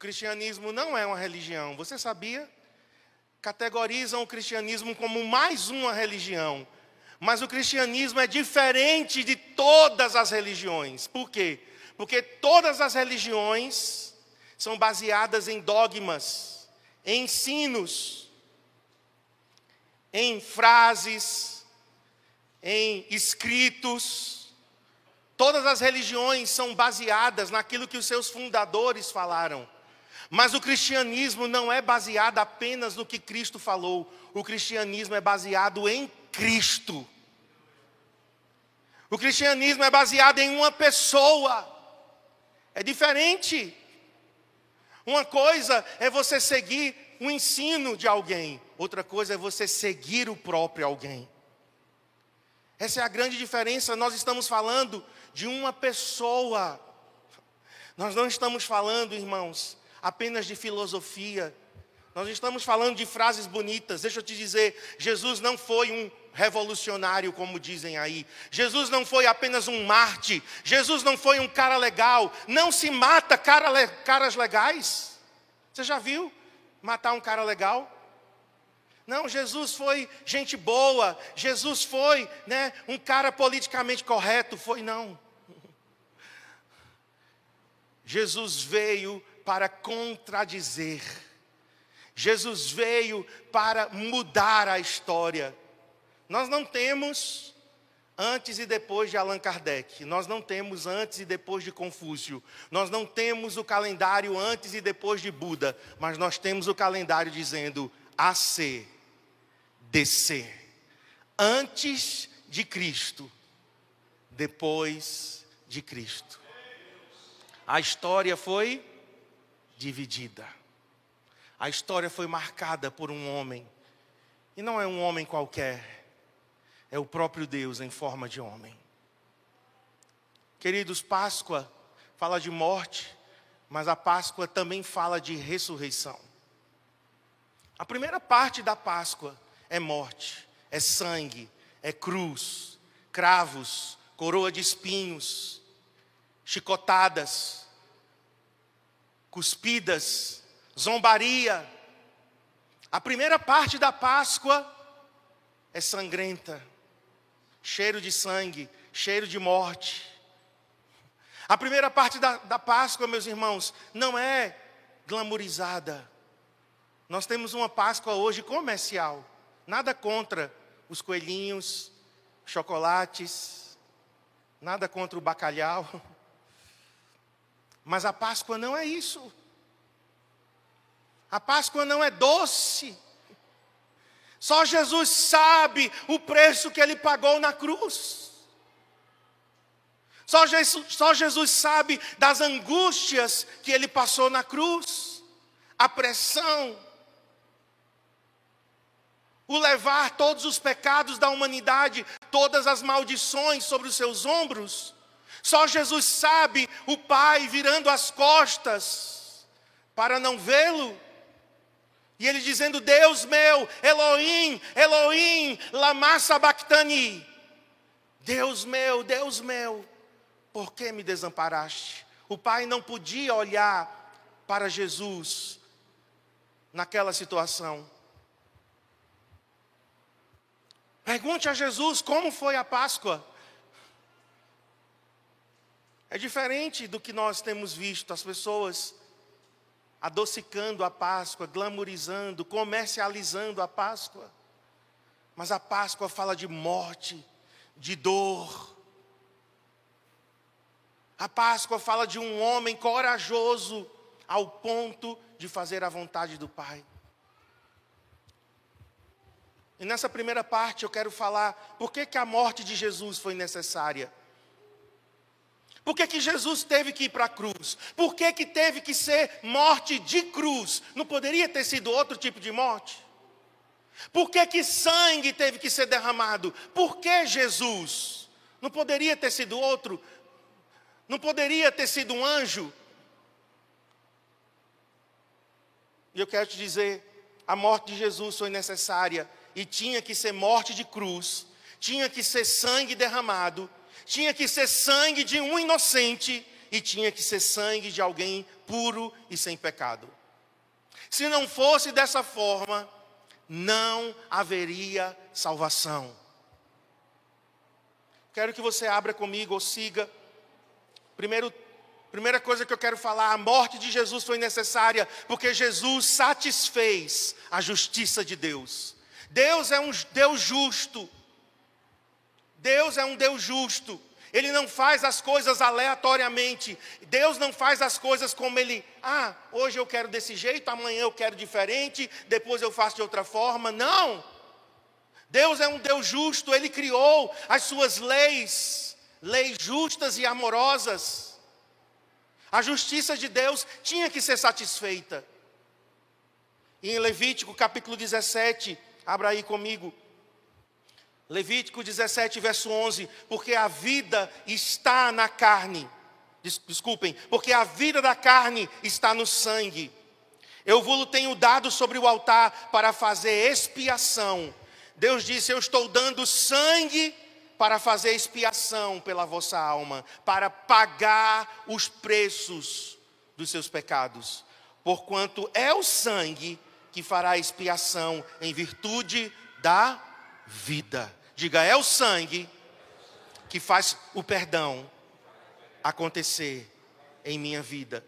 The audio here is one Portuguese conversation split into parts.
cristianismo não é uma religião. Você sabia? Categorizam o cristianismo como mais uma religião. Mas o cristianismo é diferente de todas as religiões. Por quê? Porque todas as religiões são baseadas em dogmas, em ensinos, em frases, em escritos. Todas as religiões são baseadas naquilo que os seus fundadores falaram. Mas o cristianismo não é baseado apenas no que Cristo falou, o cristianismo é baseado em Cristo. O cristianismo é baseado em uma pessoa, é diferente. Uma coisa é você seguir o ensino de alguém, outra coisa é você seguir o próprio alguém. Essa é a grande diferença. Nós estamos falando de uma pessoa. Nós não estamos falando, irmãos, apenas de filosofia. Nós estamos falando de frases bonitas. Deixa eu te dizer, Jesus não foi um revolucionário, como dizem aí. Jesus não foi apenas um Marte. Jesus não foi um cara legal. Não se mata cara, caras legais. Você já viu matar um cara legal? Não, Jesus foi gente boa. Jesus foi, né, um cara politicamente correto. Foi não. Jesus veio para contradizer. Jesus veio para mudar a história. Nós não temos antes e depois de Allan Kardec, nós não temos antes e depois de Confúcio, nós não temos o calendário antes e depois de Buda, mas nós temos o calendário dizendo AC, DC, antes de Cristo, depois de Cristo. A história foi dividida. A história foi marcada por um homem. E não é um homem qualquer. É o próprio Deus em forma de homem. Queridos, Páscoa fala de morte, mas a Páscoa também fala de ressurreição. A primeira parte da Páscoa é morte, é sangue, é cruz, cravos, coroa de espinhos, chicotadas, cuspidas, zombaria. A primeira parte da Páscoa é sangrenta, cheiro de sangue, cheiro de morte. A primeira parte da, da Páscoa, meus irmãos, não é glamorizada. Nós temos uma Páscoa hoje comercial. Nada contra os coelhinhos, chocolates, nada contra o bacalhau. Mas a Páscoa não é isso. A Páscoa não é doce. Só Jesus sabe o preço que ele pagou na cruz. Só Jesus, só Jesus sabe das angústias que ele passou na cruz, a pressão, o levar todos os pecados da humanidade, todas as maldições sobre os seus ombros. Só Jesus sabe o Pai virando as costas para não vê-lo. E ele dizendo: Deus meu, Elohim, Elohim, lama sabachthani. Deus meu, Deus meu, por que me desamparaste? O pai não podia olhar para Jesus naquela situação. Pergunte a Jesus como foi a Páscoa. É diferente do que nós temos visto, as pessoas adocicando a Páscoa, glamorizando, comercializando a Páscoa. Mas a Páscoa fala de morte, de dor. A Páscoa fala de um homem corajoso ao ponto de fazer a vontade do Pai. E nessa primeira parte eu quero falar por que, que a morte de Jesus foi necessária. Por que, que Jesus teve que ir para a cruz? Por que, que teve que ser morte de cruz? Não poderia ter sido outro tipo de morte? Por que, que sangue teve que ser derramado? Por que Jesus? Não poderia ter sido outro? Não poderia ter sido um anjo? E eu quero te dizer: a morte de Jesus foi necessária e tinha que ser morte de cruz, tinha que ser sangue derramado tinha que ser sangue de um inocente e tinha que ser sangue de alguém puro e sem pecado. Se não fosse dessa forma, não haveria salvação. Quero que você abra comigo ou siga. Primeiro, primeira coisa que eu quero falar: a morte de Jesus foi necessária porque Jesus satisfez a justiça de Deus. Deus é um Deus justo. Deus é um Deus justo. Ele não faz as coisas aleatoriamente. Deus não faz as coisas como ele, ah, hoje eu quero desse jeito, amanhã eu quero diferente, depois eu faço de outra forma. Não. Deus é um Deus justo, ele criou as suas leis, leis justas e amorosas. A justiça de Deus tinha que ser satisfeita. E em Levítico capítulo 17, abra aí comigo. Levítico 17, verso 11: Porque a vida está na carne, desculpem, porque a vida da carne está no sangue. Eu vos tenho dado sobre o altar para fazer expiação. Deus disse: Eu estou dando sangue para fazer expiação pela vossa alma, para pagar os preços dos seus pecados. Porquanto é o sangue que fará expiação em virtude da vida. Diga, é o sangue que faz o perdão acontecer em minha vida.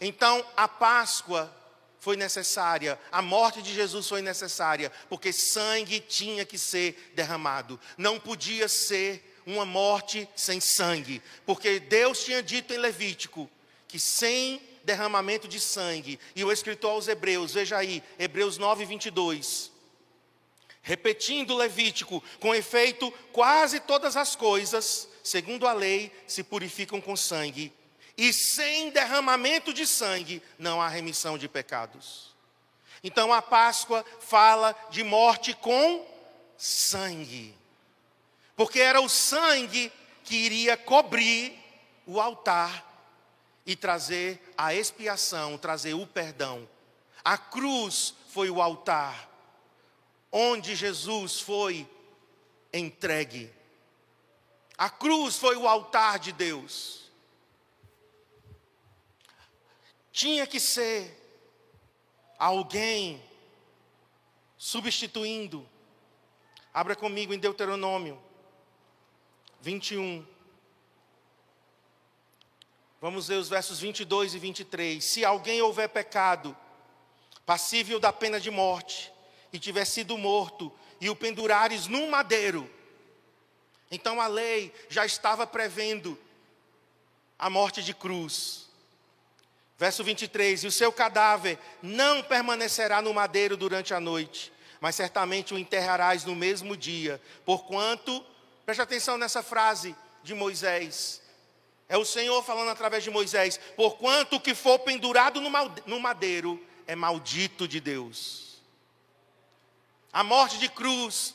Então, a Páscoa foi necessária, a morte de Jesus foi necessária, porque sangue tinha que ser derramado. Não podia ser uma morte sem sangue, porque Deus tinha dito em Levítico que sem derramamento de sangue, e o escritor aos Hebreus, veja aí, Hebreus 9, 22 Repetindo Levítico, com efeito, quase todas as coisas, segundo a lei, se purificam com sangue, e sem derramamento de sangue não há remissão de pecados. Então a Páscoa fala de morte com sangue, porque era o sangue que iria cobrir o altar e trazer a expiação, trazer o perdão. A cruz foi o altar onde Jesus foi entregue. A cruz foi o altar de Deus. Tinha que ser alguém substituindo. Abra comigo em Deuteronômio 21. Vamos ver os versos 22 e 23. Se alguém houver pecado, passível da pena de morte, e tiver sido morto, e o pendurares num madeiro. Então a lei já estava prevendo a morte de cruz. Verso 23: E o seu cadáver não permanecerá no madeiro durante a noite, mas certamente o enterrarás no mesmo dia, porquanto, preste atenção nessa frase de Moisés, é o Senhor falando através de Moisés: porquanto o que for pendurado no madeiro é maldito de Deus. A morte de cruz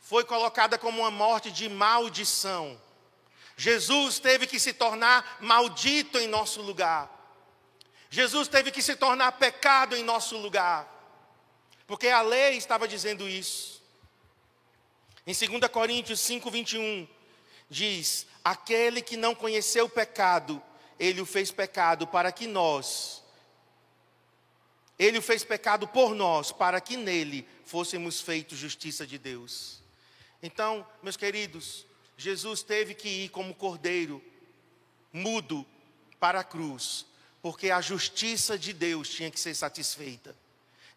foi colocada como uma morte de maldição. Jesus teve que se tornar maldito em nosso lugar. Jesus teve que se tornar pecado em nosso lugar. Porque a lei estava dizendo isso. Em 2 Coríntios 5, 21, diz: Aquele que não conheceu o pecado, ele o fez pecado para que nós, ele o fez pecado por nós, para que nele fôssemos feitos justiça de Deus. Então, meus queridos, Jesus teve que ir como cordeiro, mudo, para a cruz, porque a justiça de Deus tinha que ser satisfeita.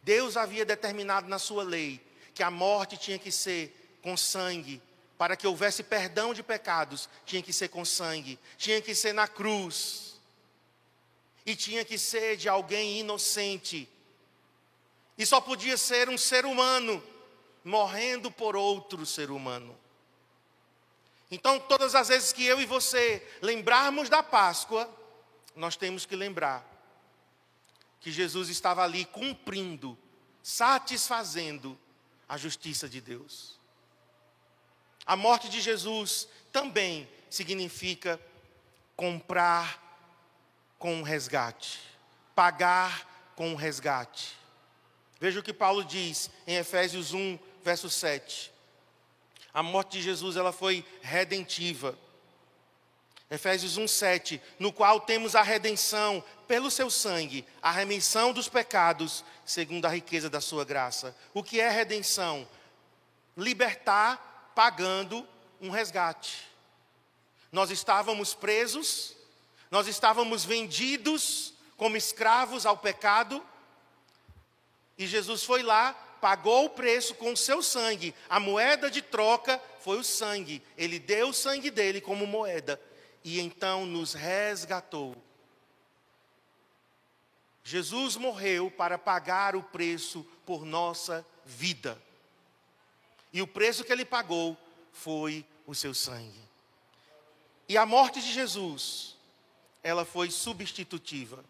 Deus havia determinado na sua lei que a morte tinha que ser com sangue, para que houvesse perdão de pecados, tinha que ser com sangue, tinha que ser na cruz, e tinha que ser de alguém inocente, e só podia ser um ser humano morrendo por outro ser humano. Então, todas as vezes que eu e você lembrarmos da Páscoa, nós temos que lembrar que Jesus estava ali cumprindo, satisfazendo a justiça de Deus. A morte de Jesus também significa comprar com um resgate, pagar com um resgate. Veja o que Paulo diz em Efésios 1, verso 7. A morte de Jesus ela foi redentiva. Efésios 1:7, no qual temos a redenção pelo seu sangue, a remissão dos pecados, segundo a riqueza da sua graça. O que é redenção? Libertar pagando um resgate. Nós estávamos presos, nós estávamos vendidos como escravos ao pecado, e Jesus foi lá, pagou o preço com o seu sangue. A moeda de troca foi o sangue. Ele deu o sangue dele como moeda e então nos resgatou. Jesus morreu para pagar o preço por nossa vida. E o preço que ele pagou foi o seu sangue. E a morte de Jesus, ela foi substitutiva.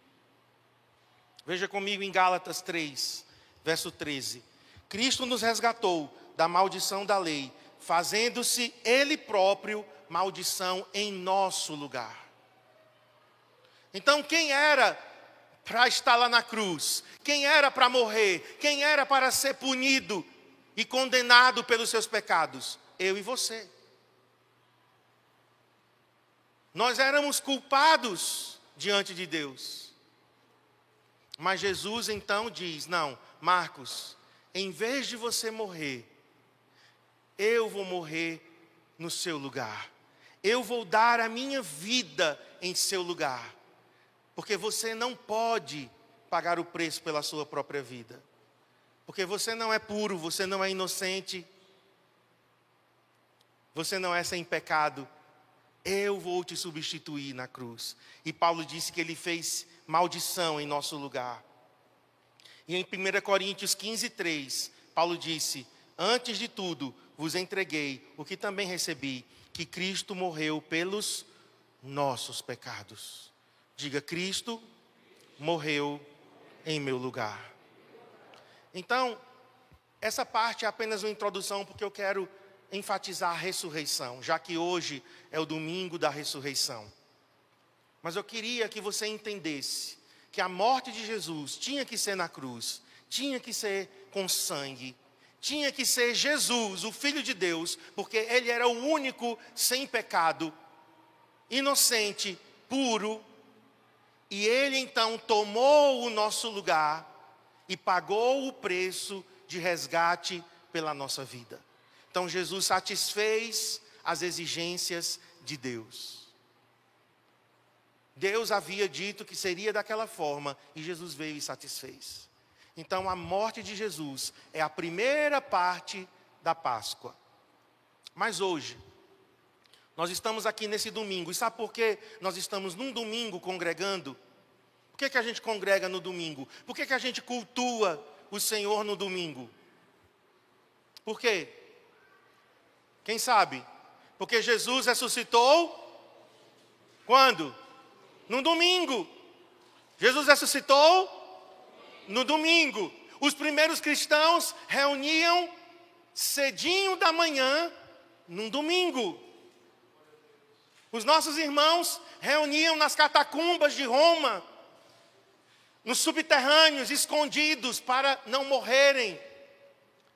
Veja comigo em Gálatas 3, verso 13. Cristo nos resgatou da maldição da lei, fazendo-se Ele próprio maldição em nosso lugar. Então, quem era para estar lá na cruz? Quem era para morrer? Quem era para ser punido e condenado pelos seus pecados? Eu e você. Nós éramos culpados diante de Deus. Mas Jesus então diz: Não, Marcos, em vez de você morrer, eu vou morrer no seu lugar eu vou dar a minha vida em seu lugar. Porque você não pode pagar o preço pela sua própria vida. Porque você não é puro, você não é inocente. Você não é sem pecado. Eu vou te substituir na cruz. E Paulo disse que ele fez maldição em nosso lugar. E em 1 Coríntios 15, 3, Paulo disse: Antes de tudo, vos entreguei o que também recebi, que Cristo morreu pelos nossos pecados. Diga, Cristo morreu em meu lugar. Então, essa parte é apenas uma introdução, porque eu quero enfatizar a ressurreição, já que hoje é o domingo da ressurreição. Mas eu queria que você entendesse que a morte de Jesus tinha que ser na cruz, tinha que ser com sangue, tinha que ser Jesus, o Filho de Deus, porque ele era o único sem pecado, inocente, puro, e ele então tomou o nosso lugar e pagou o preço de resgate pela nossa vida. Então Jesus satisfez as exigências de Deus. Deus havia dito que seria daquela forma e Jesus veio e satisfez. Então, a morte de Jesus é a primeira parte da Páscoa. Mas hoje, nós estamos aqui nesse domingo, e sabe por que nós estamos num domingo congregando? Por que, que a gente congrega no domingo? Por que, que a gente cultua o Senhor no domingo? Por quê? Quem sabe? Porque Jesus ressuscitou quando? No domingo. Jesus ressuscitou no domingo. Os primeiros cristãos reuniam cedinho da manhã, num domingo. Os nossos irmãos reuniam nas catacumbas de Roma, nos subterrâneos, escondidos, para não morrerem.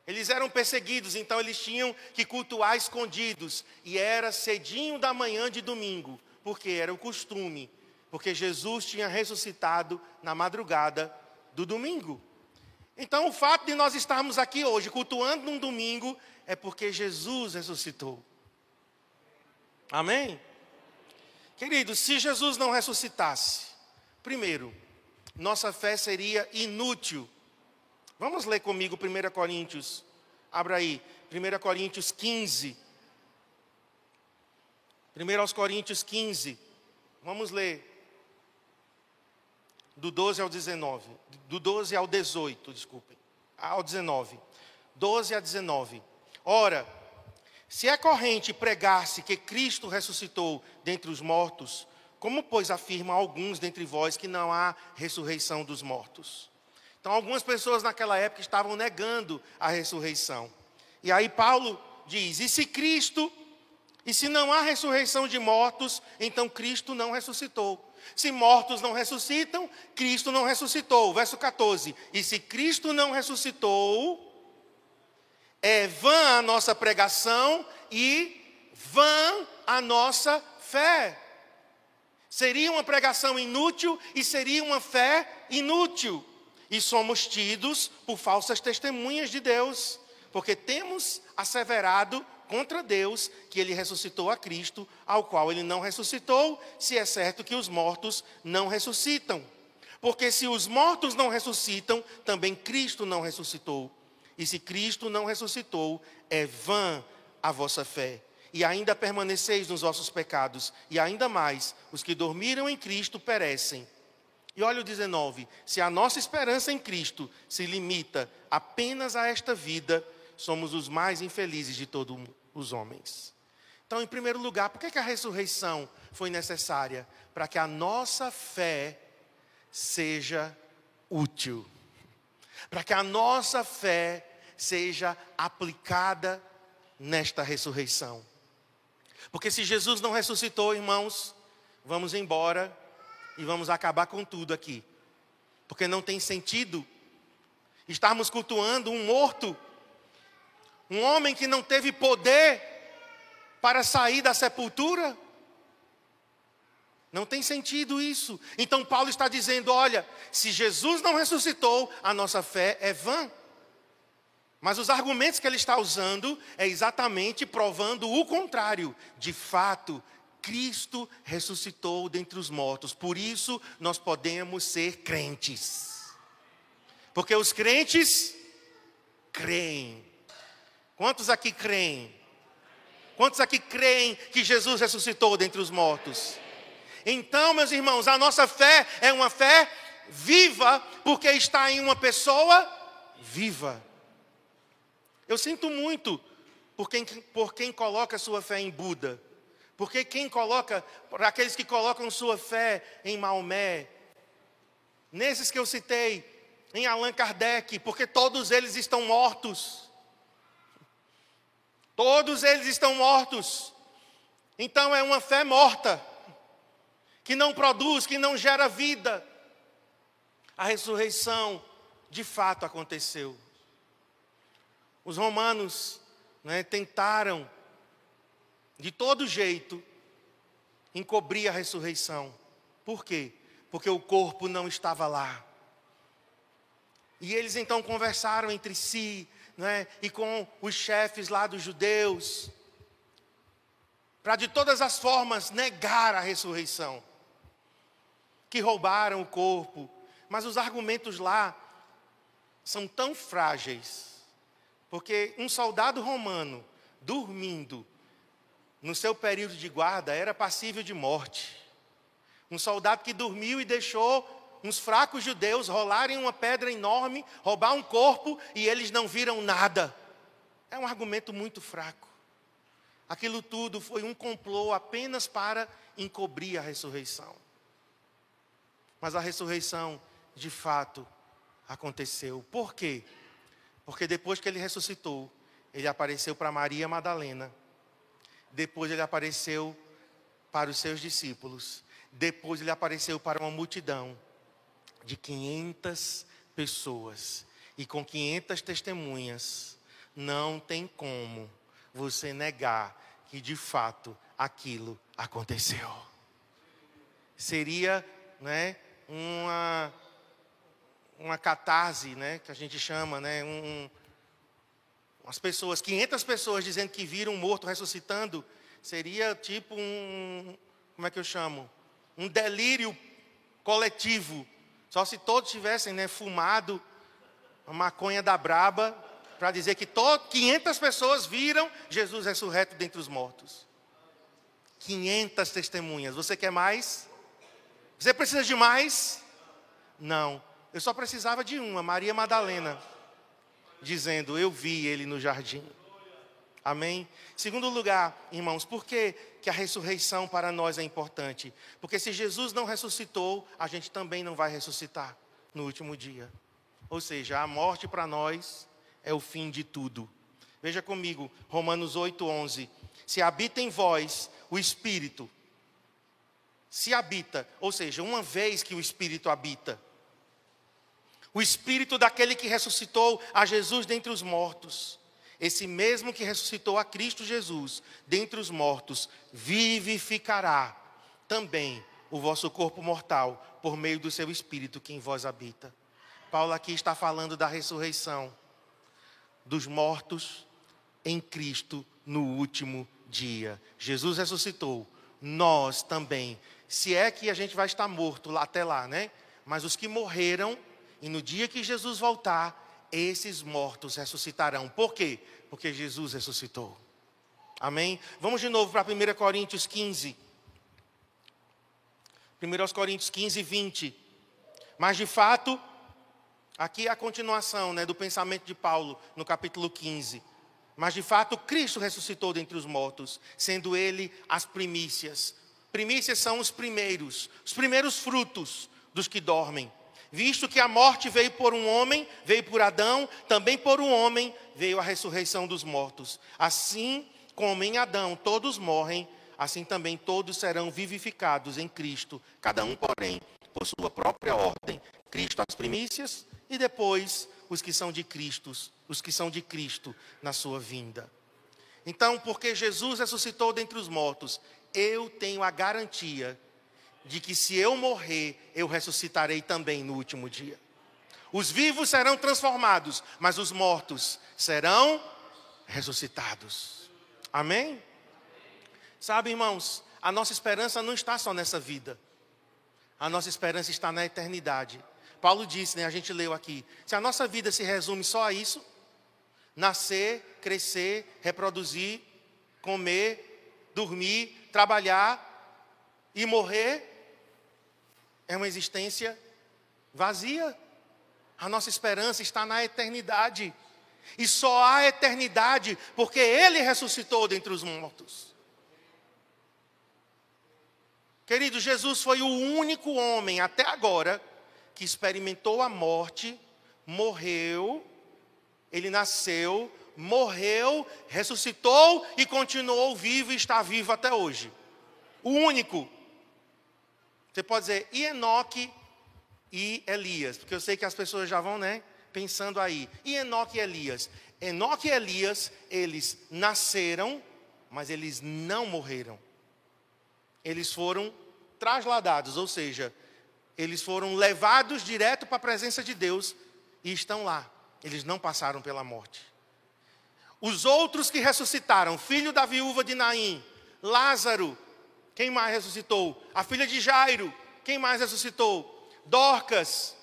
Eles eram perseguidos, então eles tinham que cultuar escondidos. E era cedinho da manhã de domingo, porque era o costume, porque Jesus tinha ressuscitado na madrugada do domingo. Então, o fato de nós estarmos aqui hoje cultuando num domingo é porque Jesus ressuscitou. Amém? Querido, se Jesus não ressuscitasse, primeiro, nossa fé seria inútil. Vamos ler comigo 1 Coríntios. Abra aí, 1 Coríntios 15. 1 Coríntios 15. Vamos ler do 12 ao 19, do 12 ao 18, desculpem, ao 19. 12 a 19. Ora, se é corrente pregar-se que Cristo ressuscitou dentre os mortos, como, pois, afirmam alguns dentre vós que não há ressurreição dos mortos? Então, algumas pessoas naquela época estavam negando a ressurreição. E aí Paulo diz: e se Cristo, e se não há ressurreição de mortos, então Cristo não ressuscitou. Se mortos não ressuscitam, Cristo não ressuscitou. Verso 14. E se Cristo não ressuscitou, é vã a nossa pregação e vã a nossa fé. Seria uma pregação inútil e seria uma fé inútil. E somos tidos por falsas testemunhas de Deus, porque temos asseverado contra Deus que ele ressuscitou a Cristo, ao qual ele não ressuscitou, se é certo que os mortos não ressuscitam. Porque se os mortos não ressuscitam, também Cristo não ressuscitou. E se Cristo não ressuscitou, é vã a vossa fé. E ainda permaneceis nos vossos pecados, e ainda mais, os que dormiram em Cristo perecem. E olha o 19: se a nossa esperança em Cristo se limita apenas a esta vida, somos os mais infelizes de todos os homens. Então, em primeiro lugar, por que a ressurreição foi necessária? Para que a nossa fé seja útil, para que a nossa fé seja aplicada nesta ressurreição. Porque se Jesus não ressuscitou, irmãos, vamos embora e vamos acabar com tudo aqui. Porque não tem sentido estarmos cultuando um morto, um homem que não teve poder para sair da sepultura. Não tem sentido isso. Então Paulo está dizendo: olha, se Jesus não ressuscitou, a nossa fé é vã. Mas os argumentos que ele está usando é exatamente provando o contrário. De fato, Cristo ressuscitou dentre os mortos. Por isso nós podemos ser crentes. Porque os crentes creem. Quantos aqui creem? Quantos aqui creem que Jesus ressuscitou dentre os mortos? Então, meus irmãos, a nossa fé é uma fé viva, porque está em uma pessoa viva. Eu sinto muito por quem, por quem coloca sua fé em Buda, porque quem coloca, por aqueles que colocam sua fé em Maomé, nesses que eu citei, em Allan Kardec, porque todos eles estão mortos. Todos eles estão mortos. Então é uma fé morta, que não produz, que não gera vida. A ressurreição de fato aconteceu. Os romanos né, tentaram, de todo jeito, encobrir a ressurreição. Por quê? Porque o corpo não estava lá. E eles então conversaram entre si, né, e com os chefes lá dos judeus, para de todas as formas negar a ressurreição. Que roubaram o corpo, mas os argumentos lá são tão frágeis porque um soldado romano dormindo no seu período de guarda era passível de morte. Um soldado que dormiu e deixou uns fracos judeus rolarem uma pedra enorme, roubar um corpo e eles não viram nada. É um argumento muito fraco. Aquilo tudo foi um complô apenas para encobrir a ressurreição. Mas a ressurreição, de fato, aconteceu. Por quê? Porque depois que ele ressuscitou, ele apareceu para Maria Madalena. Depois ele apareceu para os seus discípulos. Depois ele apareceu para uma multidão de 500 pessoas. E com 500 testemunhas, não tem como você negar que de fato aquilo aconteceu. Seria, né, uma uma catarse, né, que a gente chama, né, um, umas pessoas, 500 pessoas dizendo que viram um morto ressuscitando, seria tipo um, como é que eu chamo? Um delírio coletivo. Só se todos tivessem, né, fumado a maconha da braba para dizer que todo, 500 pessoas viram Jesus ressurreto dentre os mortos. 500 testemunhas. Você quer mais? Você precisa de mais? Não. Eu só precisava de uma, Maria Madalena, dizendo: Eu vi ele no jardim. Amém? Segundo lugar, irmãos, por que, que a ressurreição para nós é importante? Porque se Jesus não ressuscitou, a gente também não vai ressuscitar no último dia. Ou seja, a morte para nós é o fim de tudo. Veja comigo, Romanos 8,11. Se habita em vós o Espírito, se habita, ou seja, uma vez que o Espírito habita, o espírito daquele que ressuscitou a Jesus dentre os mortos. Esse mesmo que ressuscitou a Cristo Jesus dentre os mortos, vivificará também o vosso corpo mortal por meio do seu espírito que em vós habita. Paulo aqui está falando da ressurreição dos mortos em Cristo no último dia. Jesus ressuscitou, nós também. Se é que a gente vai estar morto lá até lá, né? Mas os que morreram e no dia que Jesus voltar, esses mortos ressuscitarão. Por quê? Porque Jesus ressuscitou. Amém? Vamos de novo para 1 Coríntios 15. 1 Coríntios 15, 20. Mas de fato, aqui é a continuação né, do pensamento de Paulo no capítulo 15. Mas de fato, Cristo ressuscitou dentre os mortos, sendo ele as primícias. Primícias são os primeiros, os primeiros frutos dos que dormem. Visto que a morte veio por um homem, veio por Adão, também por um homem veio a ressurreição dos mortos. Assim como em Adão todos morrem, assim também todos serão vivificados em Cristo, cada um, porém, por sua própria ordem. Cristo as primícias e depois os que são de Cristo, os que são de Cristo na sua vinda. Então, porque Jesus ressuscitou dentre os mortos, eu tenho a garantia de que se eu morrer, eu ressuscitarei também no último dia. Os vivos serão transformados, mas os mortos serão ressuscitados. Amém? Sabe, irmãos, a nossa esperança não está só nessa vida. A nossa esperança está na eternidade. Paulo disse, né, a gente leu aqui, se a nossa vida se resume só a isso, nascer, crescer, reproduzir, comer, dormir, trabalhar e morrer, é uma existência vazia. A nossa esperança está na eternidade. E só há eternidade porque Ele ressuscitou dentre os mortos. Querido, Jesus foi o único homem até agora que experimentou a morte, morreu, ele nasceu, morreu, ressuscitou e continuou vivo e está vivo até hoje. O único. Você pode dizer, e Enoque e Elias, porque eu sei que as pessoas já vão, né? pensando aí. E Enoque e Elias? Enoque e Elias, eles nasceram, mas eles não morreram. Eles foram trasladados, ou seja, eles foram levados direto para a presença de Deus e estão lá. Eles não passaram pela morte. Os outros que ressuscitaram, filho da viúva de Naim, Lázaro, quem mais ressuscitou? A filha de Jairo, quem mais ressuscitou? Dorcas,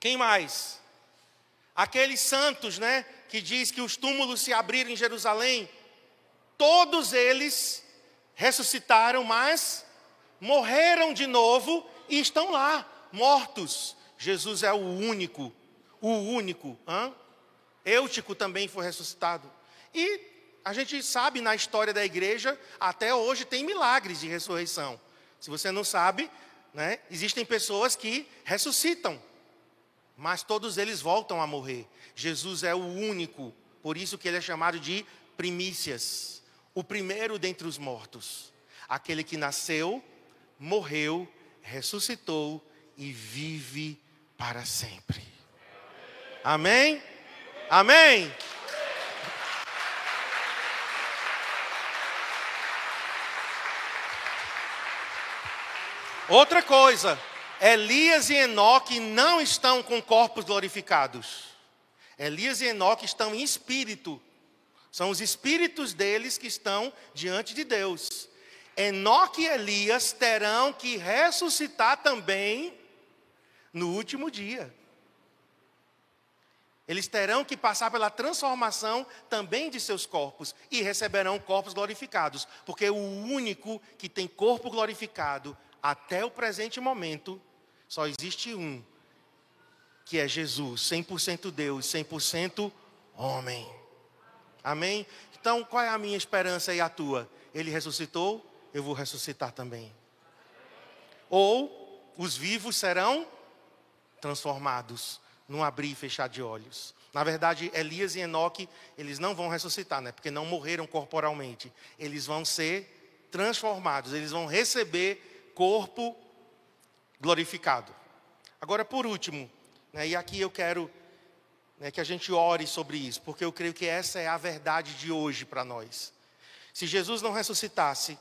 quem mais? Aqueles santos, né, que diz que os túmulos se abriram em Jerusalém, todos eles ressuscitaram, mas morreram de novo e estão lá, mortos. Jesus é o único, o único. Hã? Eutico também foi ressuscitado. E a gente sabe na história da igreja, até hoje tem milagres de ressurreição. Se você não sabe, né, existem pessoas que ressuscitam mas todos eles voltam a morrer. Jesus é o único, por isso que ele é chamado de primícias, o primeiro dentre os mortos, aquele que nasceu, morreu, ressuscitou e vive para sempre. Amém? Amém? Outra coisa, Elias e Enoque não estão com corpos glorificados. Elias e Enoque estão em espírito. São os espíritos deles que estão diante de Deus. Enoque e Elias terão que ressuscitar também no último dia. Eles terão que passar pela transformação também de seus corpos e receberão corpos glorificados, porque o único que tem corpo glorificado até o presente momento só existe um, que é Jesus, 100% Deus, 100% homem. Amém? Então, qual é a minha esperança e a tua? Ele ressuscitou, eu vou ressuscitar também. Ou os vivos serão transformados num abrir e fechar de olhos. Na verdade, Elias e Enoque, eles não vão ressuscitar, né? Porque não morreram corporalmente. Eles vão ser transformados, eles vão receber corpo glorificado. Agora, por último, né, e aqui eu quero né, que a gente ore sobre isso, porque eu creio que essa é a verdade de hoje para nós. Se Jesus não ressuscitasse,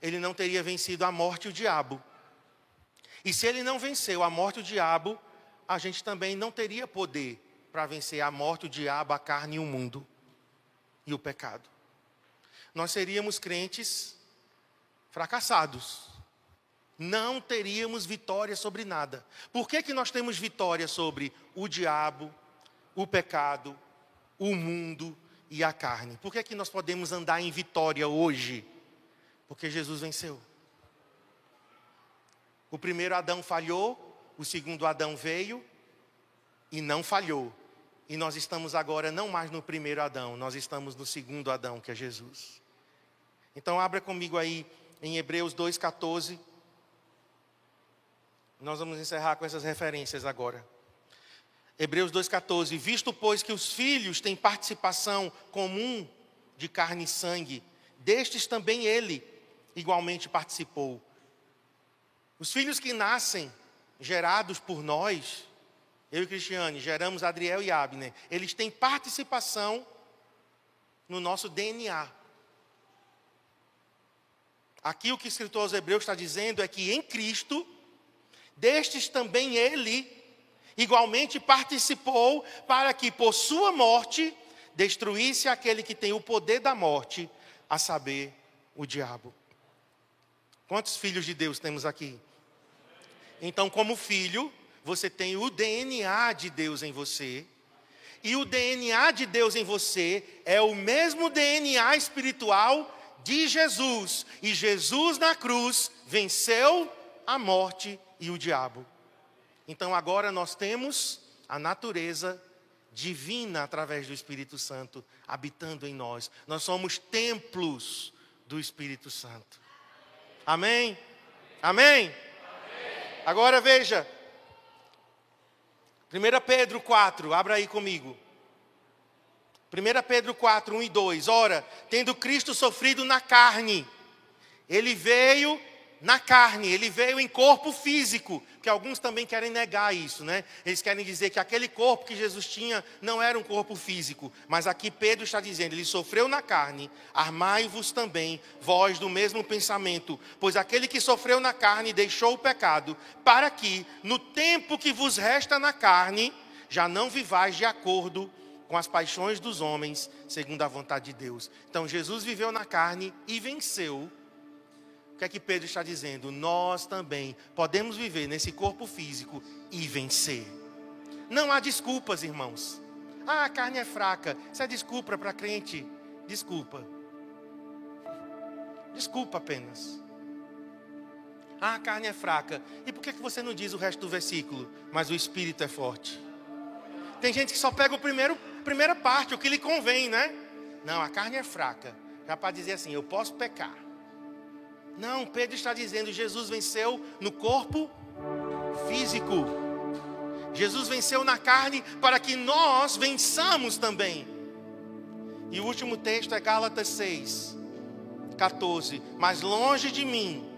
ele não teria vencido a morte e o diabo, E se ele não venceu a morte e o diabo, a gente também não teria poder para vencer a morte, o diabo, a carne e o mundo e o pecado. Nós seríamos crentes fracassados. Não teríamos vitória sobre nada. Por que, que nós temos vitória sobre o diabo, o pecado, o mundo e a carne? Por que, que nós podemos andar em vitória hoje? Porque Jesus venceu. O primeiro Adão falhou, o segundo Adão veio e não falhou. E nós estamos agora não mais no primeiro Adão, nós estamos no segundo Adão, que é Jesus. Então abra comigo aí em Hebreus 2,14. Nós vamos encerrar com essas referências agora. Hebreus 2,14: Visto, pois, que os filhos têm participação comum de carne e sangue, destes também ele igualmente participou. Os filhos que nascem, gerados por nós, eu e Cristiane, geramos Adriel e Abner, eles têm participação no nosso DNA. Aqui o que o escritor aos Hebreus está dizendo é que em Cristo, destes também ele igualmente participou para que por sua morte destruísse aquele que tem o poder da morte, a saber, o diabo. Quantos filhos de Deus temos aqui? Então, como filho, você tem o DNA de Deus em você. E o DNA de Deus em você é o mesmo DNA espiritual de Jesus. E Jesus na cruz venceu a morte e o diabo. Então agora nós temos a natureza divina através do Espírito Santo habitando em nós. Nós somos templos do Espírito Santo. Amém? Amém? Agora veja, 1 Pedro 4, abra aí comigo. 1 Pedro 4, 1 e 2. Ora, tendo Cristo sofrido na carne, ele veio na carne, ele veio em corpo físico, que alguns também querem negar isso, né? Eles querem dizer que aquele corpo que Jesus tinha não era um corpo físico, mas aqui Pedro está dizendo, ele sofreu na carne, armai-vos também, vós do mesmo pensamento, pois aquele que sofreu na carne deixou o pecado, para que, no tempo que vos resta na carne, já não vivais de acordo com as paixões dos homens, segundo a vontade de Deus. Então Jesus viveu na carne e venceu o que é que Pedro está dizendo? Nós também podemos viver nesse corpo físico e vencer. Não há desculpas, irmãos. Ah, a carne é fraca. Isso é desculpa para crente. Desculpa. Desculpa apenas. Ah, a carne é fraca. E por que você não diz o resto do versículo? Mas o espírito é forte. Tem gente que só pega o primeiro, primeira parte, o que lhe convém, né? Não, a carne é fraca. Já para dizer assim, eu posso pecar. Não, Pedro está dizendo: Jesus venceu no corpo físico. Jesus venceu na carne para que nós vençamos também. E o último texto é Gálatas 6, 14. Mas longe de mim,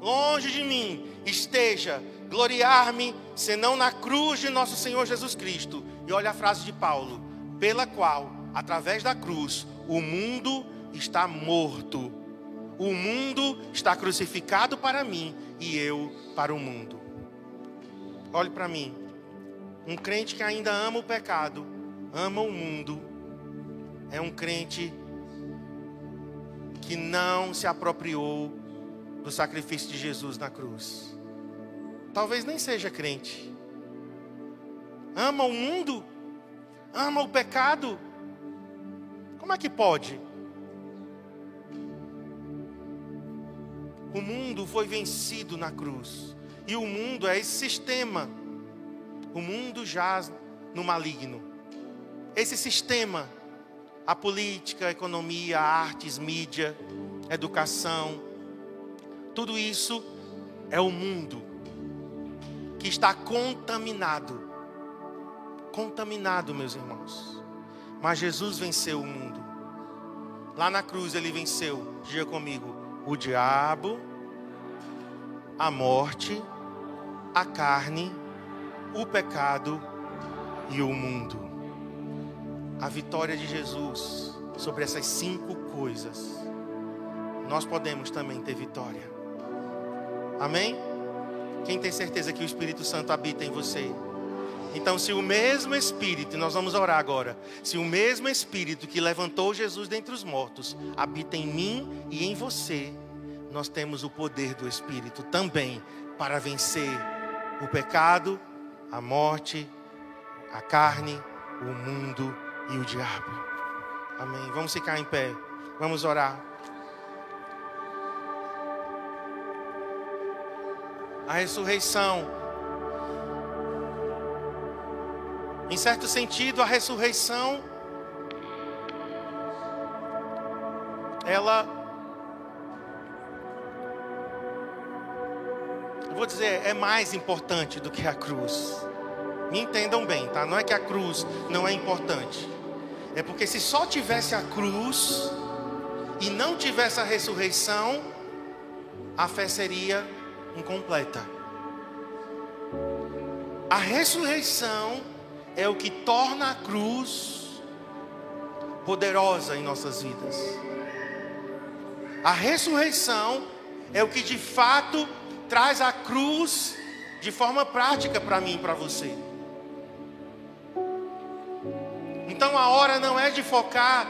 longe de mim esteja gloriar-me, senão na cruz de nosso Senhor Jesus Cristo. E olha a frase de Paulo: pela qual, através da cruz, o mundo está morto o mundo está crucificado para mim e eu para o mundo. Olhe para mim. Um crente que ainda ama o pecado, ama o mundo, é um crente que não se apropriou do sacrifício de Jesus na cruz. Talvez nem seja crente. Ama o mundo, ama o pecado. Como é que pode? O mundo foi vencido na cruz. E o mundo é esse sistema. O mundo jaz no maligno. Esse sistema, a política, a economia, a artes, mídia, educação, tudo isso é o mundo que está contaminado. Contaminado, meus irmãos. Mas Jesus venceu o mundo. Lá na cruz ele venceu. Diga comigo o diabo, a morte, a carne, o pecado e o mundo. A vitória de Jesus sobre essas cinco coisas, nós podemos também ter vitória. Amém? Quem tem certeza que o Espírito Santo habita em você? Então, se o mesmo Espírito, nós vamos orar agora, se o mesmo Espírito que levantou Jesus dentre os mortos habita em mim e em você, nós temos o poder do Espírito também para vencer o pecado, a morte, a carne, o mundo e o diabo. Amém. Vamos ficar em pé, vamos orar. A ressurreição Em certo sentido, a ressurreição ela vou dizer, é mais importante do que a cruz. Me entendam bem, tá? Não é que a cruz não é importante. É porque se só tivesse a cruz e não tivesse a ressurreição, a fé seria incompleta. A ressurreição é o que torna a cruz poderosa em nossas vidas. A ressurreição é o que de fato traz a cruz de forma prática para mim e para você. Então a hora não é de focar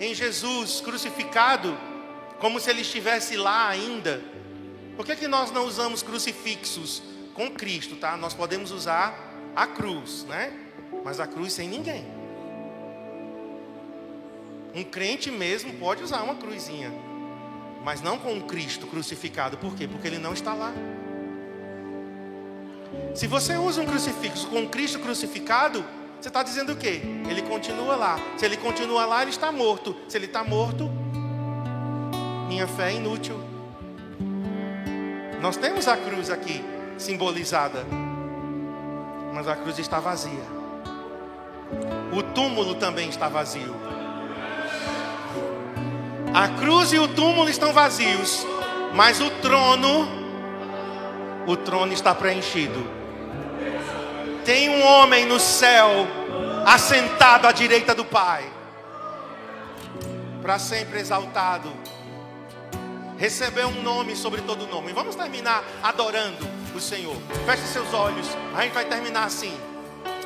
em Jesus crucificado, como se ele estivesse lá ainda. Por que, que nós não usamos crucifixos com Cristo, tá? Nós podemos usar a cruz, né? Mas a cruz sem ninguém. Um crente mesmo pode usar uma cruzinha, mas não com Cristo crucificado. Por quê? Porque ele não está lá. Se você usa um crucifixo com Cristo crucificado, você está dizendo o quê? Ele continua lá. Se ele continua lá, ele está morto. Se ele está morto, minha fé é inútil. Nós temos a cruz aqui simbolizada mas a cruz está vazia. O túmulo também está vazio. A cruz e o túmulo estão vazios, mas o trono, o trono está preenchido. Tem um homem no céu, assentado à direita do Pai, para sempre exaltado. Recebeu um nome sobre todo nome. Vamos terminar adorando o Senhor. Feche seus olhos. A gente vai terminar assim.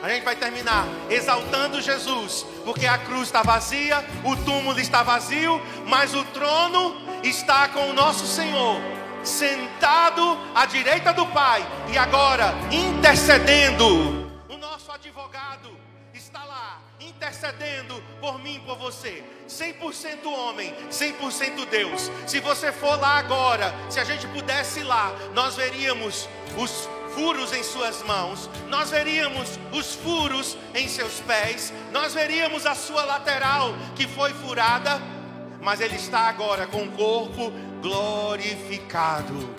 A gente vai terminar exaltando Jesus, porque a cruz está vazia, o túmulo está vazio, mas o trono está com o nosso Senhor, sentado à direita do Pai e agora intercedendo. O nosso advogado está lá, intercedendo por mim por você. 100% homem, 100% Deus. Se você for lá agora, se a gente pudesse ir lá, nós veríamos os furos em suas mãos, nós veríamos os furos em seus pés, nós veríamos a sua lateral que foi furada, mas ele está agora com o corpo glorificado.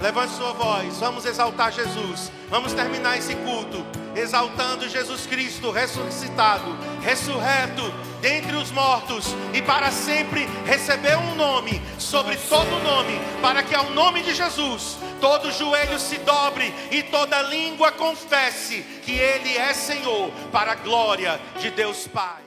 Levante sua voz, vamos exaltar Jesus. Vamos terminar esse culto exaltando Jesus Cristo ressuscitado, ressurreto dentre os mortos e para sempre recebeu um nome sobre todo nome, para que ao nome de Jesus todo joelho se dobre e toda língua confesse que Ele é Senhor, para a glória de Deus Pai.